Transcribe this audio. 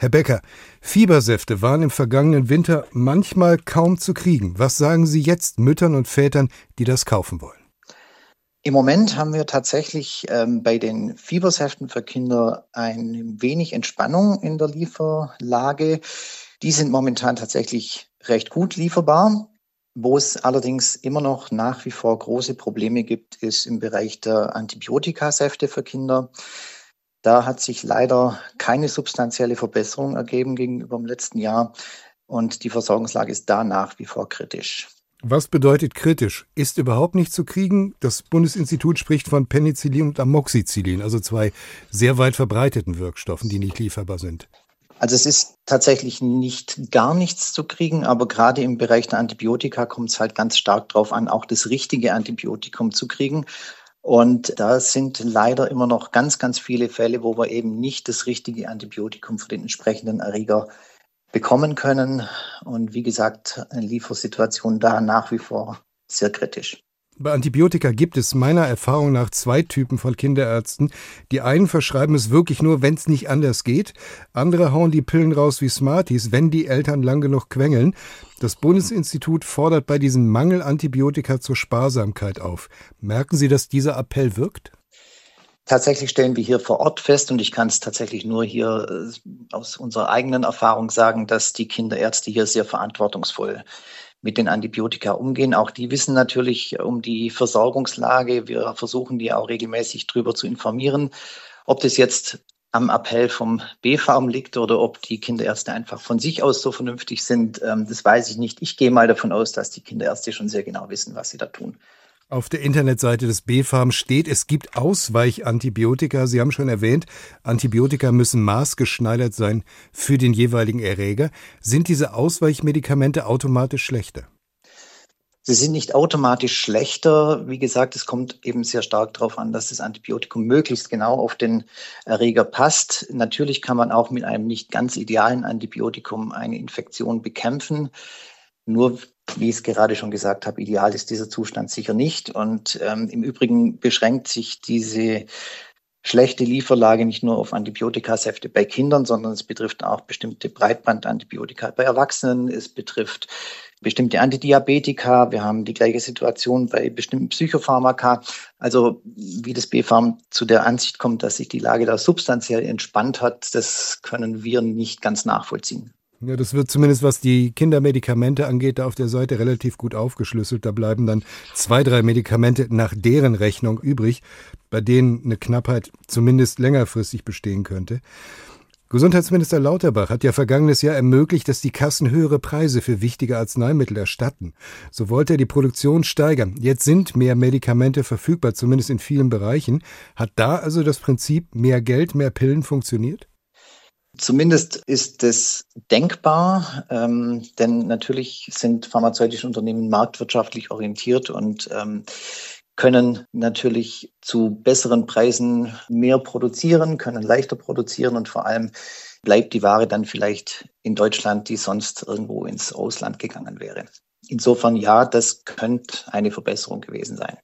Herr Becker, Fiebersäfte waren im vergangenen Winter manchmal kaum zu kriegen. Was sagen Sie jetzt Müttern und Vätern, die das kaufen wollen? Im Moment haben wir tatsächlich ähm, bei den Fiebersäften für Kinder ein wenig Entspannung in der Lieferlage. Die sind momentan tatsächlich recht gut lieferbar. Wo es allerdings immer noch nach wie vor große Probleme gibt, ist im Bereich der Antibiotikasäfte für Kinder. Da hat sich leider keine substanzielle Verbesserung ergeben gegenüber dem letzten Jahr und die Versorgungslage ist da nach wie vor kritisch. Was bedeutet kritisch? Ist überhaupt nicht zu kriegen? Das Bundesinstitut spricht von Penicillin und Amoxicillin, also zwei sehr weit verbreiteten Wirkstoffen, die nicht lieferbar sind. Also es ist tatsächlich nicht gar nichts zu kriegen, aber gerade im Bereich der Antibiotika kommt es halt ganz stark darauf an, auch das richtige Antibiotikum zu kriegen. Und da sind leider immer noch ganz, ganz viele Fälle, wo wir eben nicht das richtige Antibiotikum für den entsprechenden Erreger bekommen können. Und wie gesagt, eine Liefersituation da nach wie vor sehr kritisch. Bei Antibiotika gibt es meiner Erfahrung nach zwei Typen von Kinderärzten. Die einen verschreiben es wirklich nur, wenn es nicht anders geht. Andere hauen die Pillen raus wie Smarties, wenn die Eltern lang genug quengeln. Das Bundesinstitut fordert bei diesem Mangel Antibiotika zur Sparsamkeit auf. Merken Sie, dass dieser Appell wirkt? Tatsächlich stellen wir hier vor Ort fest, und ich kann es tatsächlich nur hier äh, aus unserer eigenen Erfahrung sagen, dass die Kinderärzte hier sehr verantwortungsvoll mit den Antibiotika umgehen. Auch die wissen natürlich um die Versorgungslage. Wir versuchen die auch regelmäßig darüber zu informieren. Ob das jetzt am Appell vom B-Farm liegt oder ob die Kinderärzte einfach von sich aus so vernünftig sind, ähm, das weiß ich nicht. Ich gehe mal davon aus, dass die Kinderärzte schon sehr genau wissen, was sie da tun. Auf der Internetseite des BfArM steht, es gibt Ausweichantibiotika. Sie haben schon erwähnt, Antibiotika müssen maßgeschneidert sein für den jeweiligen Erreger. Sind diese Ausweichmedikamente automatisch schlechter? Sie sind nicht automatisch schlechter. Wie gesagt, es kommt eben sehr stark darauf an, dass das Antibiotikum möglichst genau auf den Erreger passt. Natürlich kann man auch mit einem nicht ganz idealen Antibiotikum eine Infektion bekämpfen. Nur, wie ich es gerade schon gesagt habe, ideal ist dieser Zustand sicher nicht. Und ähm, im Übrigen beschränkt sich diese schlechte Lieferlage nicht nur auf Antibiotikasäfte bei Kindern, sondern es betrifft auch bestimmte Breitbandantibiotika bei Erwachsenen. Es betrifft bestimmte Antidiabetika. Wir haben die gleiche Situation bei bestimmten Psychopharmaka. Also wie das BfArM zu der Ansicht kommt, dass sich die Lage da substanziell entspannt hat, das können wir nicht ganz nachvollziehen. Ja, das wird zumindest, was die Kindermedikamente angeht, da auf der Seite relativ gut aufgeschlüsselt. Da bleiben dann zwei, drei Medikamente nach deren Rechnung übrig, bei denen eine Knappheit zumindest längerfristig bestehen könnte. Gesundheitsminister Lauterbach hat ja vergangenes Jahr ermöglicht, dass die Kassen höhere Preise für wichtige Arzneimittel erstatten. So wollte er die Produktion steigern. Jetzt sind mehr Medikamente verfügbar, zumindest in vielen Bereichen. Hat da also das Prinzip mehr Geld, mehr Pillen funktioniert? Zumindest ist es denkbar, ähm, denn natürlich sind pharmazeutische Unternehmen marktwirtschaftlich orientiert und ähm, können natürlich zu besseren Preisen mehr produzieren, können leichter produzieren und vor allem bleibt die Ware dann vielleicht in Deutschland, die sonst irgendwo ins Ausland gegangen wäre. Insofern ja, das könnte eine Verbesserung gewesen sein.